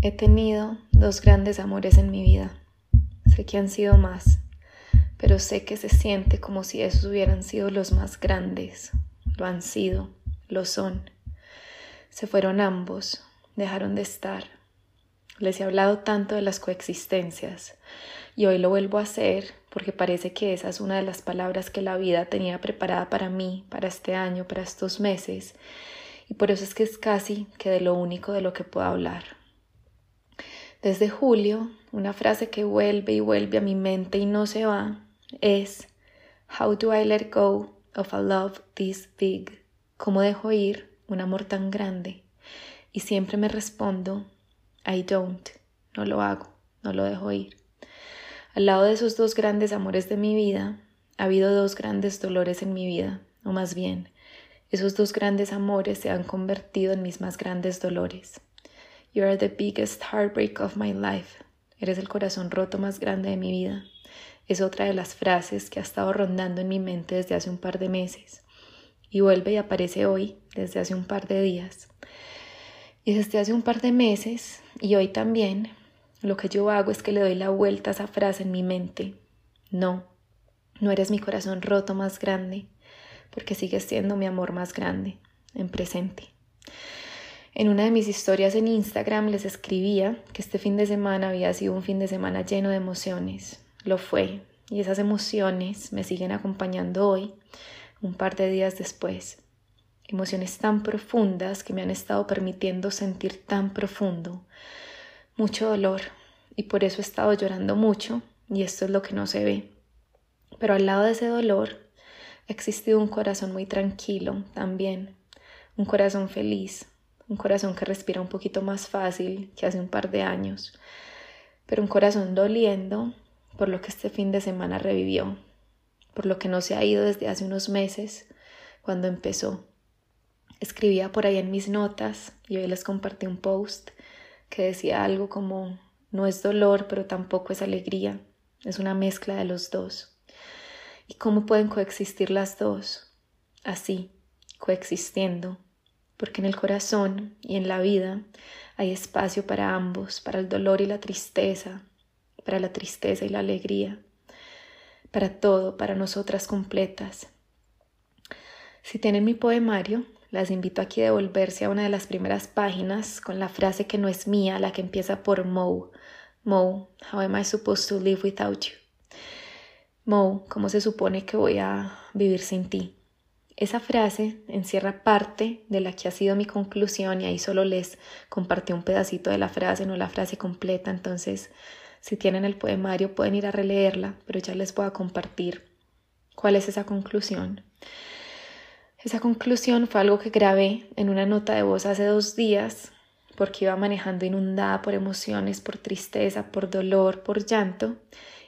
He tenido dos grandes amores en mi vida. Sé que han sido más, pero sé que se siente como si esos hubieran sido los más grandes. Lo han sido, lo son. Se fueron ambos, dejaron de estar. Les he hablado tanto de las coexistencias y hoy lo vuelvo a hacer porque parece que esa es una de las palabras que la vida tenía preparada para mí, para este año, para estos meses y por eso es que es casi que de lo único de lo que puedo hablar. Desde julio, una frase que vuelve y vuelve a mi mente y no se va es How do I let go of a love this big? ¿Cómo dejo ir un amor tan grande? Y siempre me respondo I don't, no lo hago, no lo dejo ir. Al lado de esos dos grandes amores de mi vida, ha habido dos grandes dolores en mi vida, o más bien, esos dos grandes amores se han convertido en mis más grandes dolores. You are the biggest heartbreak of my life. Eres el corazón roto más grande de mi vida. Es otra de las frases que ha estado rondando en mi mente desde hace un par de meses. Y vuelve y aparece hoy, desde hace un par de días. Y desde hace un par de meses, y hoy también, lo que yo hago es que le doy la vuelta a esa frase en mi mente. No, no eres mi corazón roto más grande, porque sigues siendo mi amor más grande, en presente. En una de mis historias en Instagram les escribía que este fin de semana había sido un fin de semana lleno de emociones. Lo fue, y esas emociones me siguen acompañando hoy, un par de días después. Emociones tan profundas que me han estado permitiendo sentir tan profundo, mucho dolor, y por eso he estado llorando mucho, y esto es lo que no se ve. Pero al lado de ese dolor ha existido un corazón muy tranquilo también, un corazón feliz, un corazón que respira un poquito más fácil que hace un par de años, pero un corazón doliendo por lo que este fin de semana revivió, por lo que no se ha ido desde hace unos meses cuando empezó. Escribía por ahí en mis notas y hoy les compartí un post que decía algo como no es dolor, pero tampoco es alegría, es una mezcla de los dos. ¿Y cómo pueden coexistir las dos? Así, coexistiendo, porque en el corazón y en la vida hay espacio para ambos, para el dolor y la tristeza, para la tristeza y la alegría, para todo, para nosotras completas. Si tienen mi poemario, las invito aquí a devolverse a una de las primeras páginas con la frase que no es mía, la que empieza por Mo. Mo, how am I supposed to live without you? Mo, ¿cómo se supone que voy a vivir sin ti? Esa frase encierra parte de la que ha sido mi conclusión y ahí solo les compartí un pedacito de la frase, no la frase completa, entonces si tienen el poemario pueden ir a releerla, pero ya les voy a compartir cuál es esa conclusión. Esa conclusión fue algo que grabé en una nota de voz hace dos días porque iba manejando inundada por emociones, por tristeza, por dolor, por llanto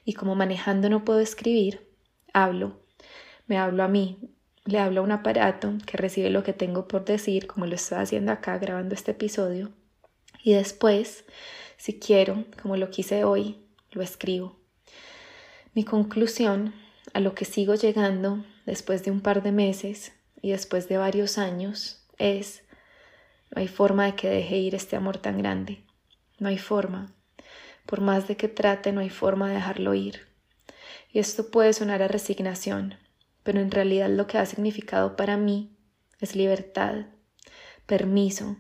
y como manejando no puedo escribir, hablo, me hablo a mí, le hablo a un aparato que recibe lo que tengo por decir, como lo estoy haciendo acá grabando este episodio, y después, si quiero, como lo quise hoy, lo escribo. Mi conclusión, a lo que sigo llegando después de un par de meses y después de varios años, es, no hay forma de que deje ir este amor tan grande. No hay forma. Por más de que trate, no hay forma de dejarlo ir. Y esto puede sonar a resignación, pero en realidad lo que ha significado para mí es libertad, permiso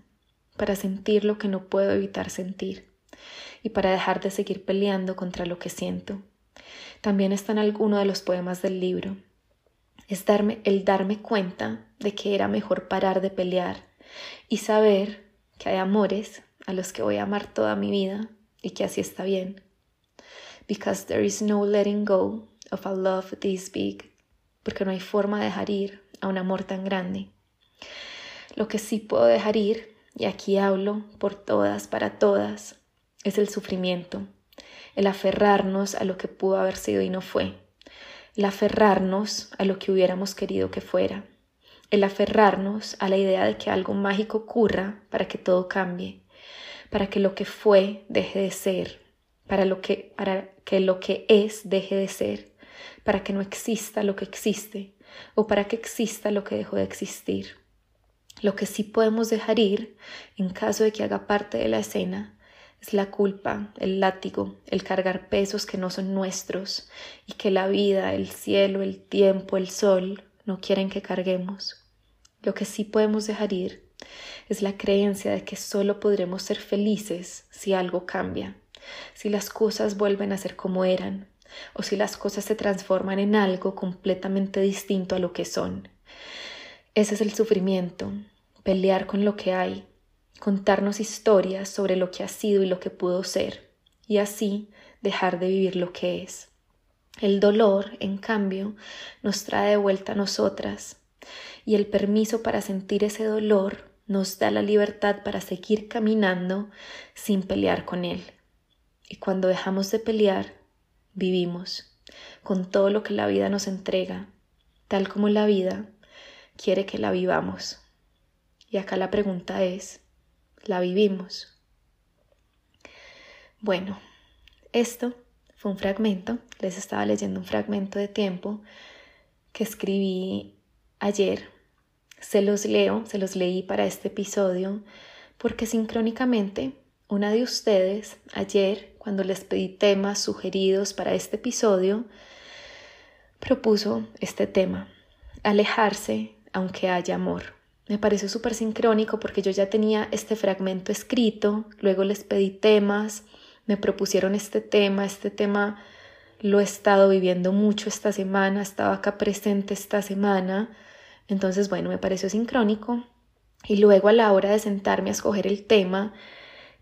para sentir lo que no puedo evitar sentir y para dejar de seguir peleando contra lo que siento. También está en alguno de los poemas del libro. Es darme el darme cuenta de que era mejor parar de pelear y saber que hay amores a los que voy a amar toda mi vida y que así está bien. Because there is no letting go of a love this big porque no hay forma de dejar ir a un amor tan grande. Lo que sí puedo dejar ir, y aquí hablo por todas, para todas, es el sufrimiento, el aferrarnos a lo que pudo haber sido y no fue, el aferrarnos a lo que hubiéramos querido que fuera, el aferrarnos a la idea de que algo mágico ocurra para que todo cambie, para que lo que fue deje de ser, para, lo que, para que lo que es deje de ser, para que no exista lo que existe o para que exista lo que dejó de existir. Lo que sí podemos dejar ir, en caso de que haga parte de la escena, es la culpa, el látigo, el cargar pesos que no son nuestros y que la vida, el cielo, el tiempo, el sol no quieren que carguemos. Lo que sí podemos dejar ir es la creencia de que solo podremos ser felices si algo cambia, si las cosas vuelven a ser como eran, o si las cosas se transforman en algo completamente distinto a lo que son. Ese es el sufrimiento, pelear con lo que hay, contarnos historias sobre lo que ha sido y lo que pudo ser, y así dejar de vivir lo que es. El dolor, en cambio, nos trae de vuelta a nosotras, y el permiso para sentir ese dolor nos da la libertad para seguir caminando sin pelear con él. Y cuando dejamos de pelear, vivimos con todo lo que la vida nos entrega, tal como la vida quiere que la vivamos. Y acá la pregunta es, ¿la vivimos? Bueno, esto fue un fragmento, les estaba leyendo un fragmento de tiempo que escribí ayer. Se los leo, se los leí para este episodio porque sincrónicamente una de ustedes ayer, cuando les pedí temas sugeridos para este episodio, propuso este tema, alejarse aunque haya amor. Me pareció súper sincrónico porque yo ya tenía este fragmento escrito, luego les pedí temas, me propusieron este tema, este tema lo he estado viviendo mucho esta semana, estaba acá presente esta semana, entonces bueno, me pareció sincrónico y luego a la hora de sentarme a escoger el tema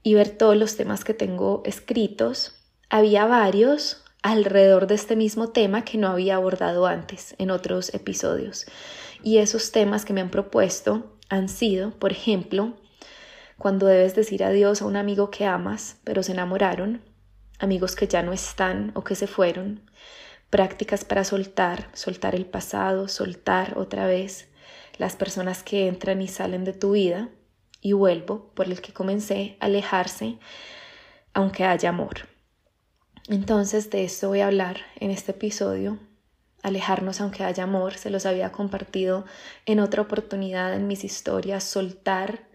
y ver todos los temas que tengo escritos, había varios alrededor de este mismo tema que no había abordado antes en otros episodios. Y esos temas que me han propuesto han sido, por ejemplo, cuando debes decir adiós a un amigo que amas, pero se enamoraron, amigos que ya no están o que se fueron, prácticas para soltar, soltar el pasado, soltar otra vez las personas que entran y salen de tu vida, y vuelvo por el que comencé a alejarse, aunque haya amor. Entonces de esto voy a hablar en este episodio alejarnos aunque haya amor, se los había compartido en otra oportunidad en mis historias, soltar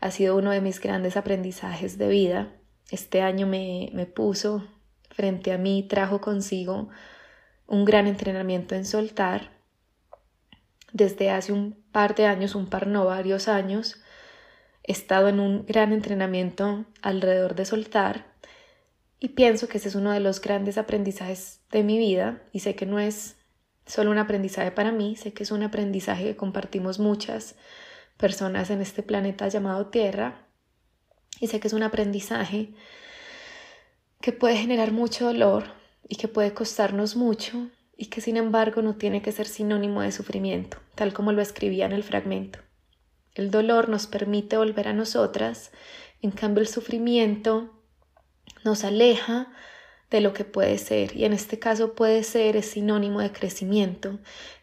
ha sido uno de mis grandes aprendizajes de vida. Este año me, me puso frente a mí, trajo consigo un gran entrenamiento en soltar. Desde hace un par de años, un par no varios años, he estado en un gran entrenamiento alrededor de soltar y pienso que ese es uno de los grandes aprendizajes de mi vida y sé que no es solo un aprendizaje para mí, sé que es un aprendizaje que compartimos muchas personas en este planeta llamado Tierra y sé que es un aprendizaje que puede generar mucho dolor y que puede costarnos mucho y que sin embargo no tiene que ser sinónimo de sufrimiento, tal como lo escribía en el fragmento. El dolor nos permite volver a nosotras, en cambio el sufrimiento nos aleja de lo que puede ser y en este caso puede ser es sinónimo de crecimiento.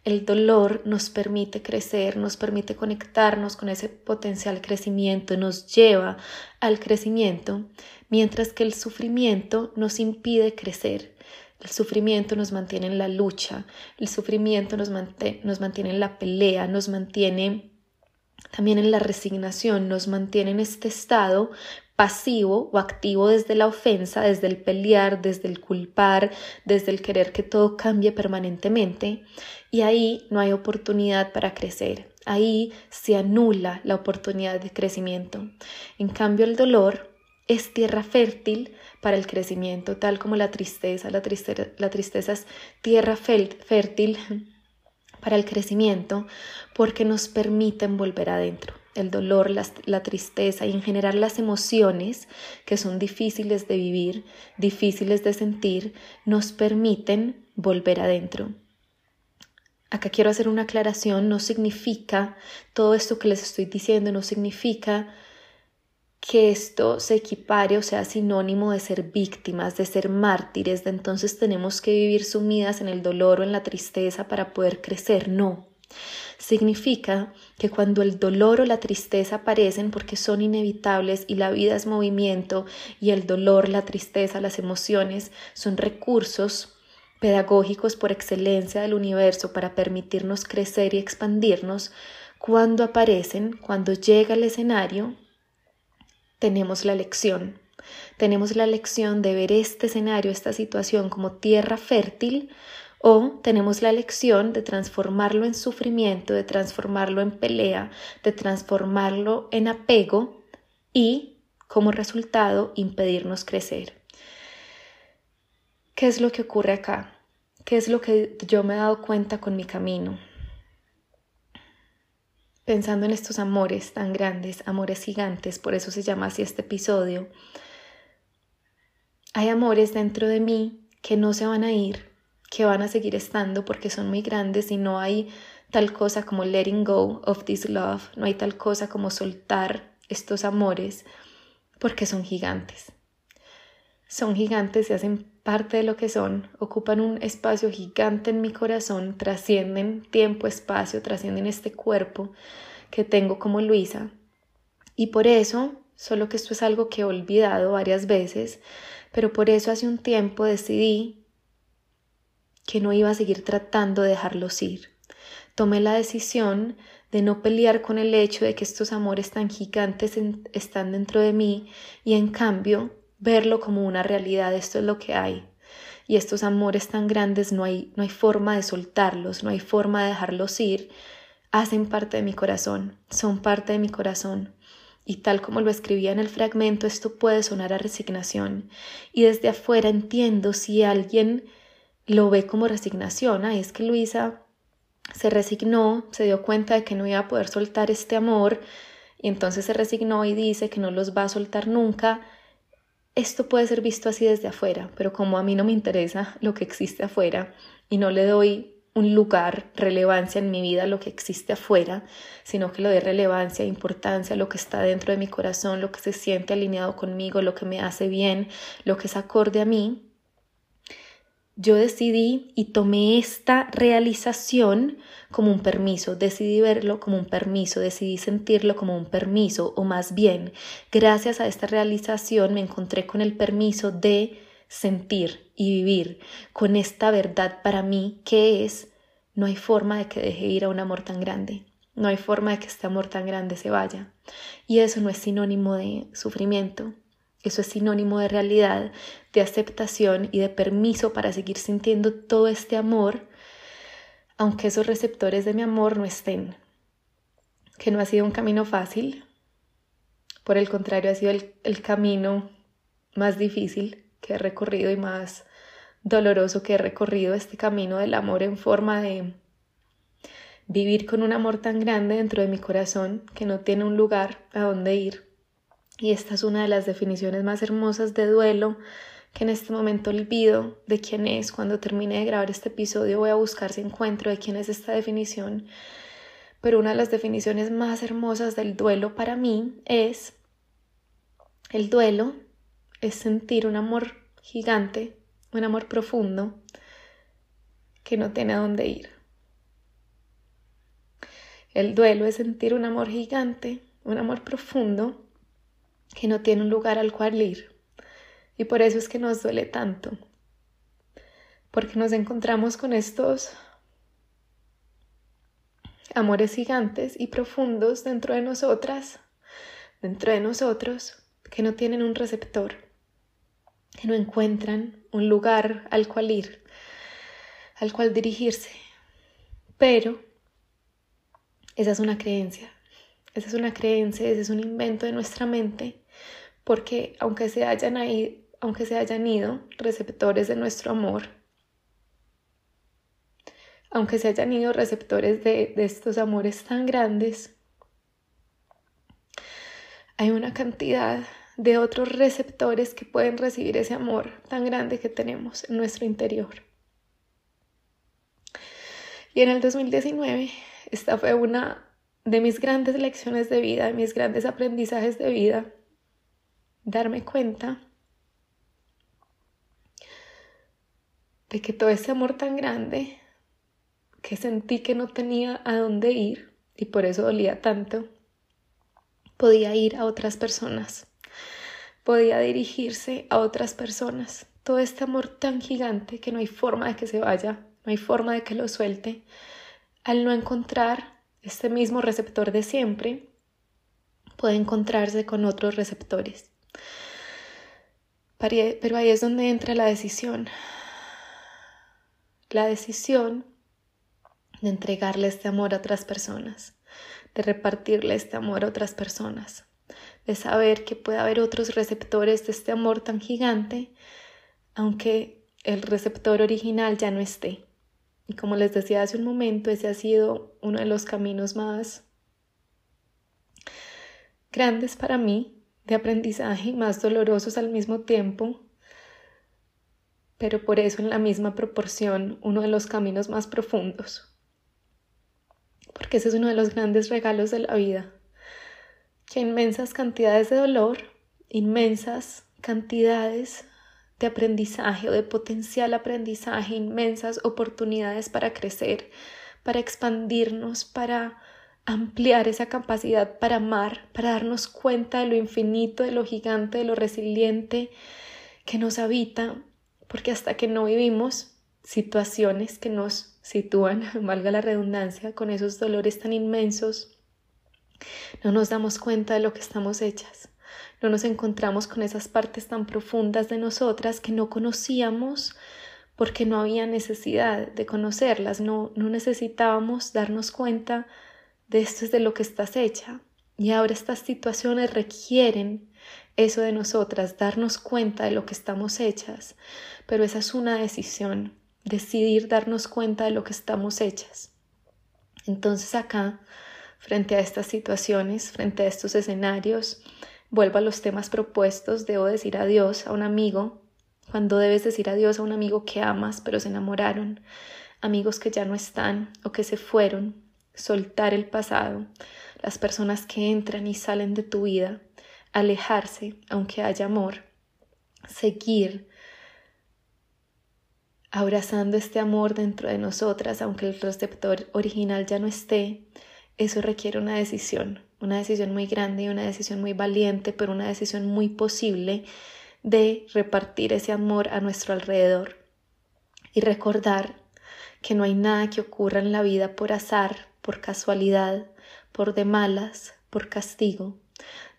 El dolor nos permite crecer, nos permite conectarnos con ese potencial crecimiento, nos lleva al crecimiento, mientras que el sufrimiento nos impide crecer. El sufrimiento nos mantiene en la lucha, el sufrimiento nos, nos mantiene en la pelea, nos mantiene también en la resignación, nos mantiene en este estado pasivo o activo desde la ofensa, desde el pelear, desde el culpar, desde el querer que todo cambie permanentemente. Y ahí no hay oportunidad para crecer. Ahí se anula la oportunidad de crecimiento. En cambio, el dolor es tierra fértil para el crecimiento, tal como la tristeza. La, tristeza, es tierra fértil para el crecimiento porque nos permiten volver adentro el dolor, la, tristeza y en general las emociones que son difíciles de vivir, difíciles de sentir, nos permiten volver adentro. Acá quiero hacer una aclaración, no significa, todo esto que les estoy diciendo no significa que esto se equipare o sea sinónimo de ser víctimas, de ser mártires, de entonces tenemos que vivir sumidas en el dolor o en la tristeza para poder crecer, no. Significa que cuando el dolor o la tristeza aparecen porque son inevitables y la vida es movimiento y el dolor, la tristeza, las emociones son recursos pedagógicos por excelencia del universo para permitirnos crecer y expandirnos, cuando aparecen, cuando llega el escenario, tenemos la lección, Tenemos la lección de ver este escenario, esta situación como tierra fértil o tenemos la lección de transformarlo en sufrimiento, de transformarlo en pelea, de transformarlo en apego y como resultado impedirnos crecer. ¿Qué es lo que ocurre acá? ¿Qué es lo que yo me he dado cuenta con mi camino? Pensando en estos amores tan grandes, amores gigantes, por eso se llama así este episodio, hay amores dentro de mí que no se van a ir, que van a seguir estando porque son muy grandes y no hay tal cosa como letting go of this love, no hay tal cosa como soltar estos amores porque son gigantes. Son gigantes y hacen parte de lo que son, ocupan un espacio gigante en mi corazón, trascienden tiempo, espacio, trascienden este cuerpo que tengo como Luisa. Y por eso, solo que esto es algo que he olvidado varias veces, pero por eso hace un tiempo decidí que no iba a seguir tratando de dejarlos ir. Tomé la decisión de no pelear con el hecho de que estos amores tan gigantes están dentro de mí y en cambio verlo como una realidad, esto es lo que hay. Y estos amores tan grandes no hay, no hay forma de soltarlos, no hay forma de dejarlos ir, hacen parte de mi corazón, son parte de mi corazón. Y tal como lo escribía en el fragmento, esto puede sonar a resignación. Y desde afuera entiendo si alguien lo ve como resignación. Ay, es que Luisa se resignó, se dio cuenta de que no iba a poder soltar este amor y entonces se resignó y dice que no los va a soltar nunca. Esto puede ser visto así desde afuera, pero como a mí no me interesa lo que existe afuera y no le doy un lugar, relevancia en mi vida lo que existe afuera, sino que le doy relevancia, importancia a lo que está dentro de mi corazón, lo que se siente alineado conmigo, lo que me hace bien, lo que es acorde a mí, yo decidí y tomé esta realización como un permiso, decidí verlo como un permiso, decidí sentirlo como un permiso, o más bien, gracias a esta realización me encontré con el permiso de sentir y vivir con esta verdad para mí que es, no hay forma de que deje ir a un amor tan grande, no hay forma de que este amor tan grande se vaya. Y eso no es sinónimo de sufrimiento, eso es sinónimo de realidad, de aceptación y de permiso para seguir sintiendo todo este amor, aunque esos receptores de mi amor no estén. Que no ha sido un camino fácil, por el contrario ha sido el, el camino más difícil que he recorrido y más doloroso que he recorrido, este camino del amor en forma de vivir con un amor tan grande dentro de mi corazón que no tiene un lugar a donde ir y esta es una de las definiciones más hermosas de duelo que en este momento olvido de quién es. Cuando termine de grabar este episodio voy a buscar si encuentro de quién es esta definición. Pero una de las definiciones más hermosas del duelo para mí es el duelo es sentir un amor gigante, un amor profundo que no tiene a dónde ir. El duelo es sentir un amor gigante, un amor profundo que no tiene un lugar al cual ir. Y por eso es que nos duele tanto, porque nos encontramos con estos amores gigantes y profundos dentro de nosotras, dentro de nosotros, que no tienen un receptor, que no encuentran un lugar al cual ir, al cual dirigirse. Pero esa es una creencia, esa es una creencia, ese es un invento de nuestra mente porque aunque se hayan, ahí, aunque se hayan ido receptores de nuestro amor, aunque se hayan ido receptores de, de estos amores tan grandes, hay una cantidad de otros receptores que pueden recibir ese amor tan grande que tenemos en nuestro interior. Y en el 2019, esta fue una de mis grandes lecciones de vida, de mis grandes aprendizajes de vida, darme cuenta de que todo ese amor tan grande que sentí que no tenía a dónde ir y por eso dolía tanto, podía ir a otras personas, podía dirigirse a otras personas. Todo este amor tan gigante que no hay forma de que se vaya, no hay forma de que lo suelte, al no encontrar este mismo receptor de siempre, puede encontrarse con otros receptores. Pero ahí es donde entra la decisión. La decisión de entregarle este amor a otras personas, de repartirle este amor a otras personas, de saber que puede haber otros receptores de este amor tan gigante, aunque el receptor original ya no esté. Y como les decía hace un momento, ese ha sido uno de los caminos más grandes para mí de aprendizaje más dolorosos al mismo tiempo, pero por eso en la misma proporción uno de los caminos más profundos, porque ese es uno de los grandes regalos de la vida, que inmensas cantidades de dolor, inmensas cantidades de aprendizaje o de potencial aprendizaje, inmensas oportunidades para crecer, para expandirnos, para ampliar esa capacidad para amar, para darnos cuenta de lo infinito, de lo gigante, de lo resiliente que nos habita, porque hasta que no vivimos situaciones que nos sitúan, valga la redundancia, con esos dolores tan inmensos, no nos damos cuenta de lo que estamos hechas. No nos encontramos con esas partes tan profundas de nosotras que no conocíamos porque no había necesidad de conocerlas, no, no necesitábamos darnos cuenta de esto es de lo que estás hecha. Y ahora estas situaciones requieren eso de nosotras, darnos cuenta de lo que estamos hechas. Pero esa es una decisión, decidir darnos cuenta de lo que estamos hechas. Entonces acá, frente a estas situaciones, frente a estos escenarios, vuelvo a los temas propuestos, debo decir adiós a un amigo, cuando debes decir adiós a un amigo que amas pero se enamoraron, amigos que ya no están o que se fueron, soltar el pasado, las personas que entran y salen de tu vida, alejarse aunque haya amor, seguir abrazando este amor dentro de nosotras aunque el receptor original ya no esté, eso requiere una decisión, una decisión muy grande y una decisión muy valiente, pero una decisión muy posible de repartir ese amor a nuestro alrededor y recordar que no hay nada que ocurra en la vida por azar, por casualidad, por de malas, por castigo.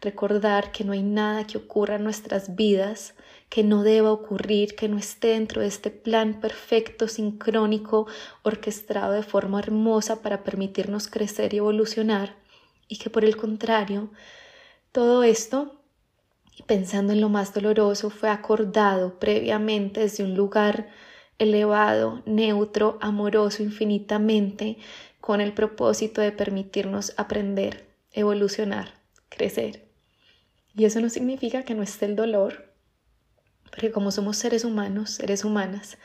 Recordar que no hay nada que ocurra en nuestras vidas que no deba ocurrir, que no esté dentro de este plan perfecto, sincrónico, orquestado de forma hermosa para permitirnos crecer y evolucionar, y que por el contrario, todo esto, pensando en lo más doloroso, fue acordado previamente desde un lugar elevado, neutro, amoroso infinitamente, con el propósito de permitirnos aprender, evolucionar, crecer. Y eso no significa que no esté el dolor, porque como somos seres humanos, seres humanas,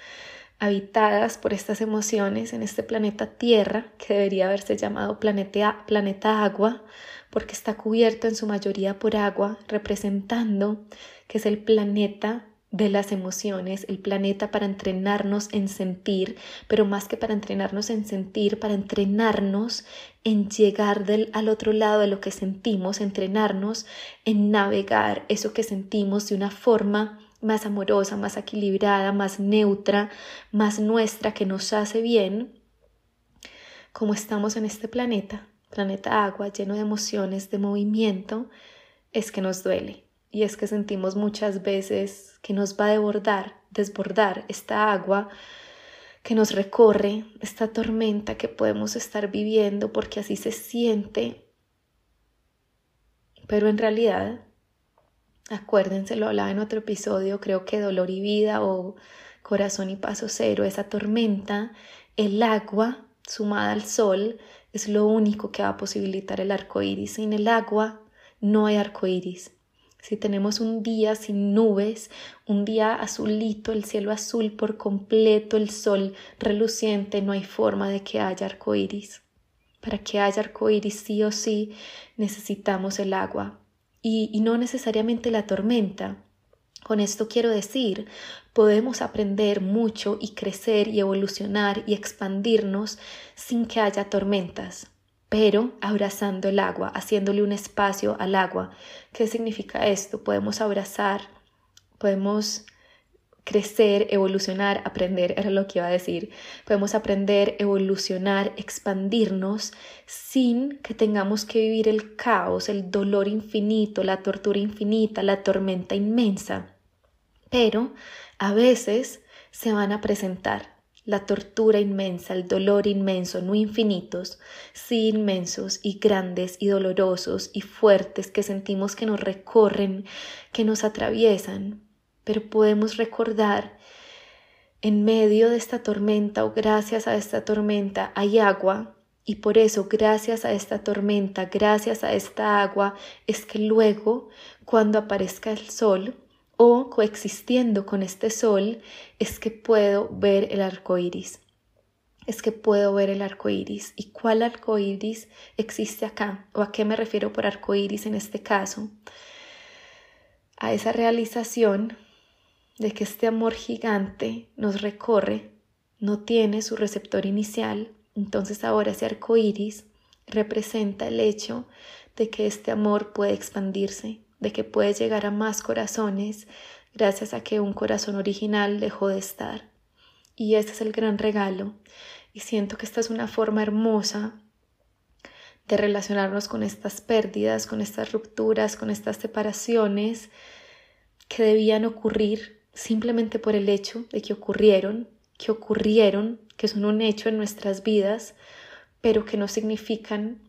habitadas por estas emociones en este planeta Tierra, que debería haberse llamado planeta, planeta agua, porque está cubierto en su mayoría por agua, representando que es el planeta de las emociones, el planeta para entrenarnos en sentir, pero más que para entrenarnos en sentir, para entrenarnos en llegar del, al otro lado de lo que sentimos, entrenarnos en navegar eso que sentimos de una forma más amorosa, más equilibrada, más neutra, más nuestra, que nos hace bien, como estamos en este planeta, planeta agua, lleno de emociones, de movimiento, es que nos duele y es que sentimos muchas veces que nos va a desbordar, desbordar esta agua que nos recorre, esta tormenta que podemos estar viviendo porque así se siente. Pero en realidad, acuérdense, lo hablaba en otro episodio, creo que dolor y vida o corazón y paso cero, esa tormenta, el agua sumada al sol es lo único que va a posibilitar el arco iris. Sin el agua no hay arco iris. Si tenemos un día sin nubes, un día azulito, el cielo azul por completo, el sol reluciente, no hay forma de que haya arco iris. Para que haya arco iris, sí o sí, necesitamos el agua y, y no necesariamente la tormenta. Con esto quiero decir, podemos aprender mucho y crecer y evolucionar y expandirnos sin que haya tormentas pero abrazando el agua, haciéndole un espacio al agua. ¿Qué significa esto? Podemos abrazar, podemos crecer, evolucionar, aprender, era lo que iba a decir. Podemos aprender, evolucionar, expandirnos sin que tengamos que vivir el caos, el dolor infinito, la tortura infinita, la tormenta inmensa. Pero a veces se van a presentar la tortura inmensa, el dolor inmenso, no infinitos, sí inmensos y grandes y dolorosos y fuertes que sentimos que nos recorren, que nos atraviesan, pero podemos recordar en medio de esta tormenta o gracias a esta tormenta hay agua. Y por eso gracias a esta tormenta, gracias a esta agua, es que luego cuando aparezca el sol, o coexistiendo con este sol es que puedo ver el arco iris. Es que puedo ver el arco iris. ¿Y cuál arco iris existe acá? ¿O a qué me refiero por arco iris en este caso? A esa realización de que este amor gigante nos recorre, no tiene su receptor inicial, entonces ahora ese arco iris representa el hecho de que este amor puede expandirse, de que puedes llegar a más corazones gracias a que un corazón original dejó de estar. Y este es el gran regalo. Y siento que esta es una forma hermosa de relacionarnos con estas pérdidas, con estas rupturas, con estas separaciones que debían ocurrir simplemente por el hecho de que ocurrieron, que ocurrieron, que son un hecho en nuestras vidas, pero que no significan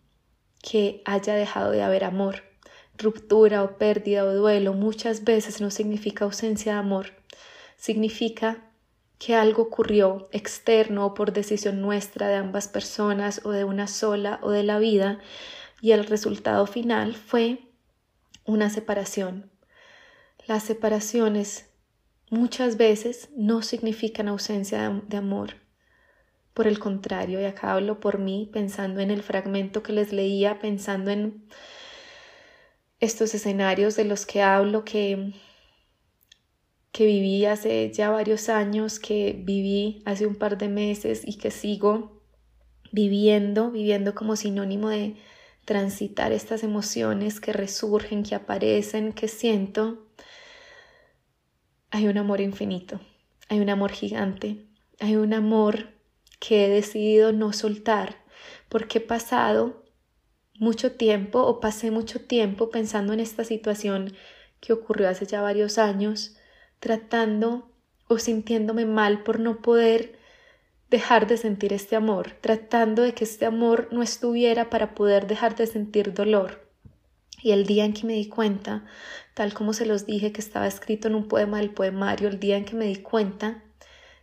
que haya dejado de haber amor Ruptura o pérdida o duelo muchas veces no significa ausencia de amor, significa que algo ocurrió externo o por decisión nuestra de ambas personas o de una sola o de la vida y el resultado final fue una separación. Las separaciones muchas veces no significan ausencia de, amor. Por el contrario, y acá hablo por mí, pensando en el fragmento que les leía, pensando en estos escenarios de los que hablo que, que viví hace ya varios años, que viví hace un par de meses y que sigo viviendo, viviendo como sinónimo de transitar estas emociones que resurgen, que aparecen, que siento, hay un amor infinito, hay un amor gigante, hay un amor que he decidido no soltar, porque he pasado mucho tiempo o pasé mucho tiempo pensando en esta situación que ocurrió hace ya varios años, tratando o sintiéndome mal por no poder dejar de sentir este amor, tratando de que este amor no estuviera para poder dejar de sentir dolor. Y el día en que me di cuenta, tal como se los dije que estaba escrito en un poema del poemario, el día en que me di cuenta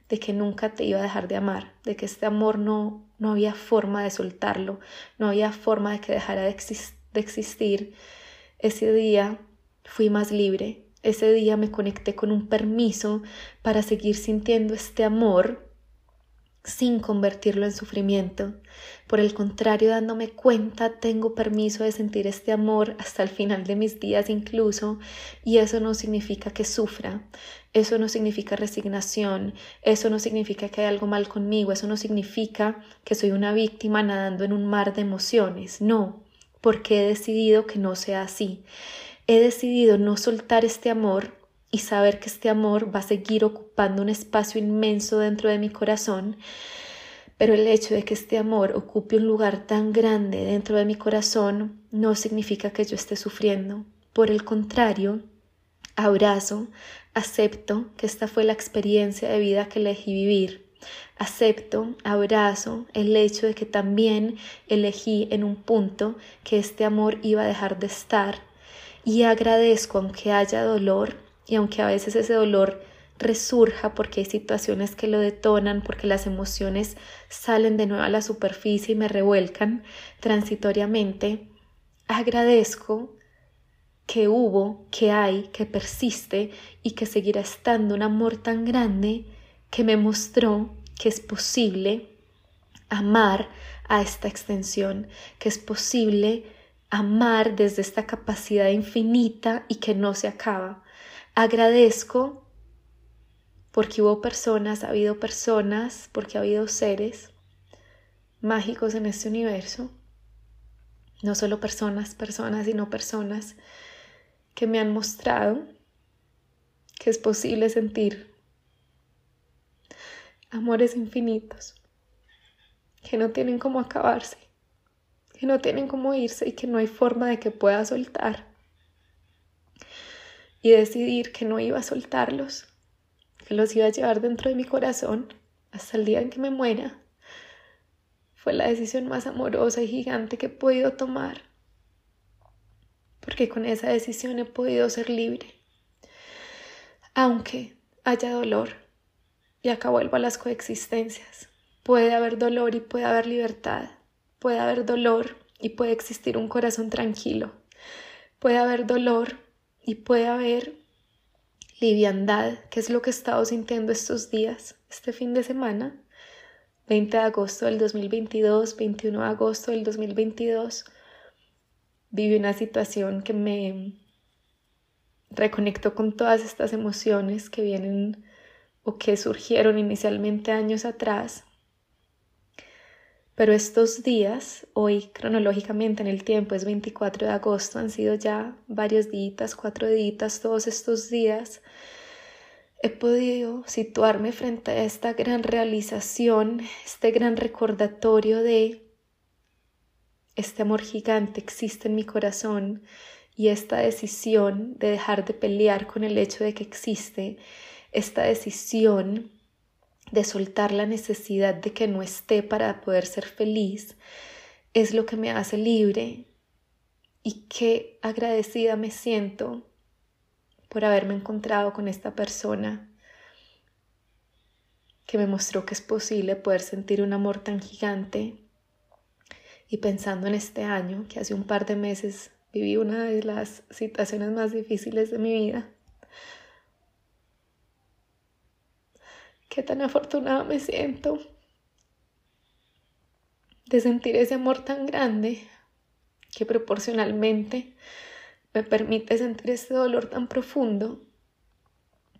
de que nunca te iba a dejar de amar, de que este amor no, no había forma de soltarlo, no había forma de que dejara de, de existir. Ese día fui más libre, ese día me conecté con un permiso para seguir sintiendo este amor sin convertirlo en sufrimiento. Por el contrario, dándome cuenta, tengo permiso de sentir este amor hasta el final de mis días incluso, y eso no significa que sufra, eso no significa resignación, eso no significa que hay algo mal conmigo, eso no significa que soy una víctima nadando en un mar de emociones, no, porque he decidido que no sea así. He decidido no soltar este amor y saber que este amor va a seguir ocupando un espacio inmenso dentro de mi corazón, pero el hecho de que este amor ocupe un lugar tan grande dentro de mi corazón no significa que yo esté sufriendo. Por el contrario, abrazo, acepto que esta fue la experiencia de vida que elegí vivir. Acepto, abrazo el hecho de que también elegí en un punto que este amor iba a dejar de estar y agradezco aunque haya dolor y aunque a veces ese dolor resurja porque hay situaciones que lo detonan, porque las emociones salen de nuevo a la superficie y me revuelcan transitoriamente, agradezco que hubo, que hay, que persiste y que seguirá estando un amor tan grande que me mostró que es posible amar a esta extensión, que es posible amar desde esta capacidad infinita y que no se acaba, Agradezco porque hubo personas, ha habido personas, porque ha habido seres mágicos en este universo, no solo personas, personas, sino personas que me han mostrado que es posible sentir amores infinitos, que no tienen cómo acabarse, que no tienen cómo irse y que no hay forma de que pueda soltar y decidir que no iba a soltarlos, que los iba a llevar dentro de mi corazón hasta el día en que me muera. Fue la decisión más amorosa y gigante que he podido tomar, porque con esa decisión he podido ser libre. Aunque haya dolor, y acá vuelvo a las coexistencias, puede haber dolor y puede haber libertad, puede haber dolor y puede existir un corazón tranquilo, puede haber dolor y puede haber liviandad, que es lo que he estado sintiendo estos días, este fin de semana, 20 de agosto del 2022, 21 de agosto del 2022, viví una situación que me reconectó con todas estas emociones que vienen o que surgieron inicialmente años atrás. Pero estos días, hoy cronológicamente en el tiempo es 24 de agosto, han sido ya varios días, cuatro días, todos estos días, he podido situarme frente a esta gran realización, este gran recordatorio de este amor gigante existe en mi corazón y esta decisión de dejar de pelear con el hecho de que existe, esta decisión de soltar la necesidad de que no esté para poder ser feliz, es lo que me hace libre y qué agradecida me siento por haberme encontrado con esta persona que me mostró que es posible poder sentir un amor tan gigante y pensando en este año, que hace un par de meses viví una de las situaciones más difíciles de mi vida, Qué tan afortunada me siento de sentir ese amor tan grande que proporcionalmente me permite sentir este dolor tan profundo.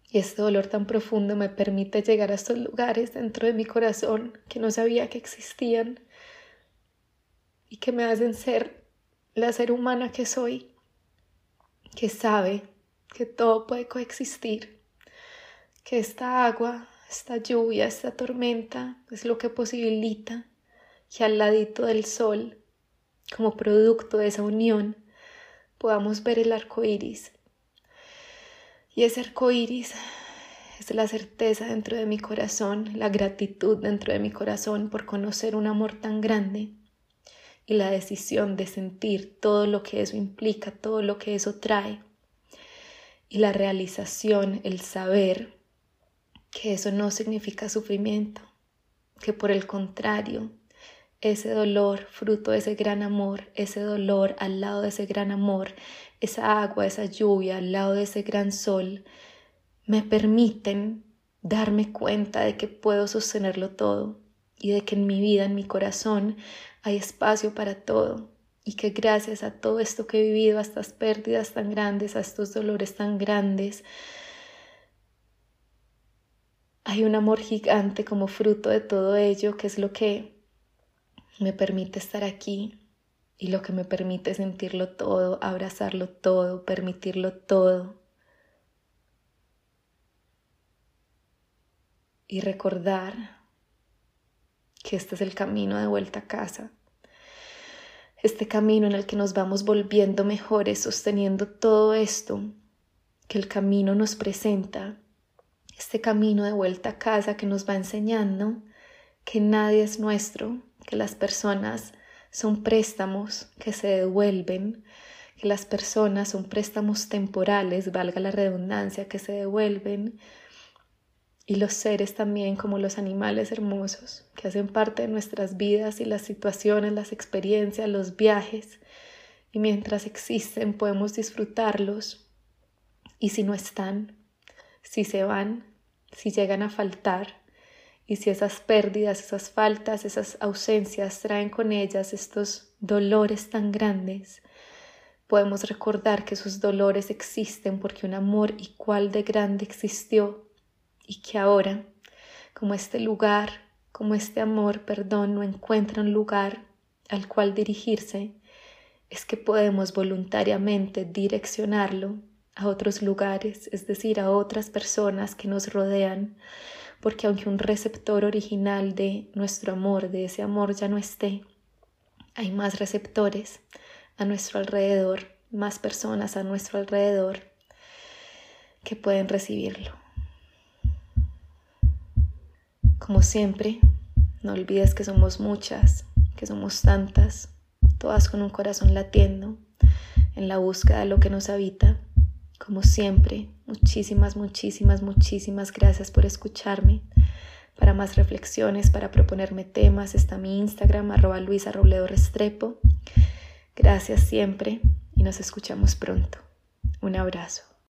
Y este dolor tan profundo me permite llegar a estos lugares dentro de mi corazón que no sabía que existían y que me hacen ser la ser humana que soy, que sabe que todo puede coexistir, que esta agua esta lluvia, esta tormenta es lo que posibilita que al ladito del sol, como producto de esa unión, podamos ver el arco iris. Y ese arco iris es la certeza dentro de mi corazón, la gratitud dentro de mi corazón por conocer un amor tan grande y la decisión de sentir todo lo que eso implica, todo lo que eso trae. Y la realización, el saber que eso no significa sufrimiento, que por el contrario, ese dolor, fruto de ese gran amor, ese dolor al lado de ese gran amor, esa agua, esa lluvia al lado de ese gran sol, me permiten darme cuenta de que puedo sostenerlo todo y de que en mi vida, en mi corazón, hay espacio para todo y que gracias a todo esto que he vivido, a estas pérdidas tan grandes, a estos dolores tan grandes, hay un amor gigante como fruto de todo ello, que es lo que me permite estar aquí y lo que me permite sentirlo todo, abrazarlo todo, permitirlo todo. Y recordar que este es el camino de vuelta a casa. Este camino en el que nos vamos volviendo mejores, sosteniendo todo esto que el camino nos presenta este camino de vuelta a casa que nos va enseñando que nadie es nuestro, que las personas son préstamos que se devuelven, que las personas son préstamos temporales, valga la redundancia, que se devuelven, y los seres también como los animales hermosos que hacen parte de nuestras vidas y las situaciones, las experiencias, los viajes, y mientras existen podemos disfrutarlos, y si no están, si se van, si llegan a faltar, y si esas pérdidas, esas faltas, esas ausencias traen con ellas estos dolores tan grandes, podemos recordar que esos dolores existen porque un amor igual de grande existió y que ahora, como este lugar, como este amor, perdón, no encuentra un lugar al cual dirigirse, es que podemos voluntariamente direccionarlo a otros lugares, es decir, a otras personas que nos rodean, porque aunque un receptor original de nuestro amor, de ese amor ya no esté, hay más receptores a nuestro alrededor, más personas a nuestro alrededor. que pueden recibirlo. Como siempre, no olvides que somos muchas, que somos tantas, todas con un corazón latiendo, en la búsqueda de lo que nos habita. Como siempre, muchísimas, muchísimas, muchísimas gracias por escucharme. Para más reflexiones, para proponerme temas, está mi Instagram, arroba Luisa Restrepo. Gracias siempre y nos escuchamos pronto. Un abrazo.